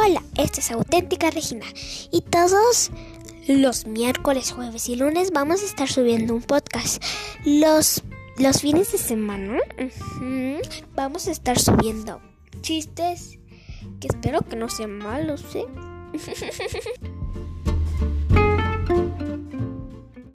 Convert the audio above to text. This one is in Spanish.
Hola, esta es Auténtica Regina y todos los miércoles, jueves y lunes vamos a estar subiendo un podcast. Los, los fines de semana vamos a estar subiendo chistes que espero que no sean malos, ¿eh?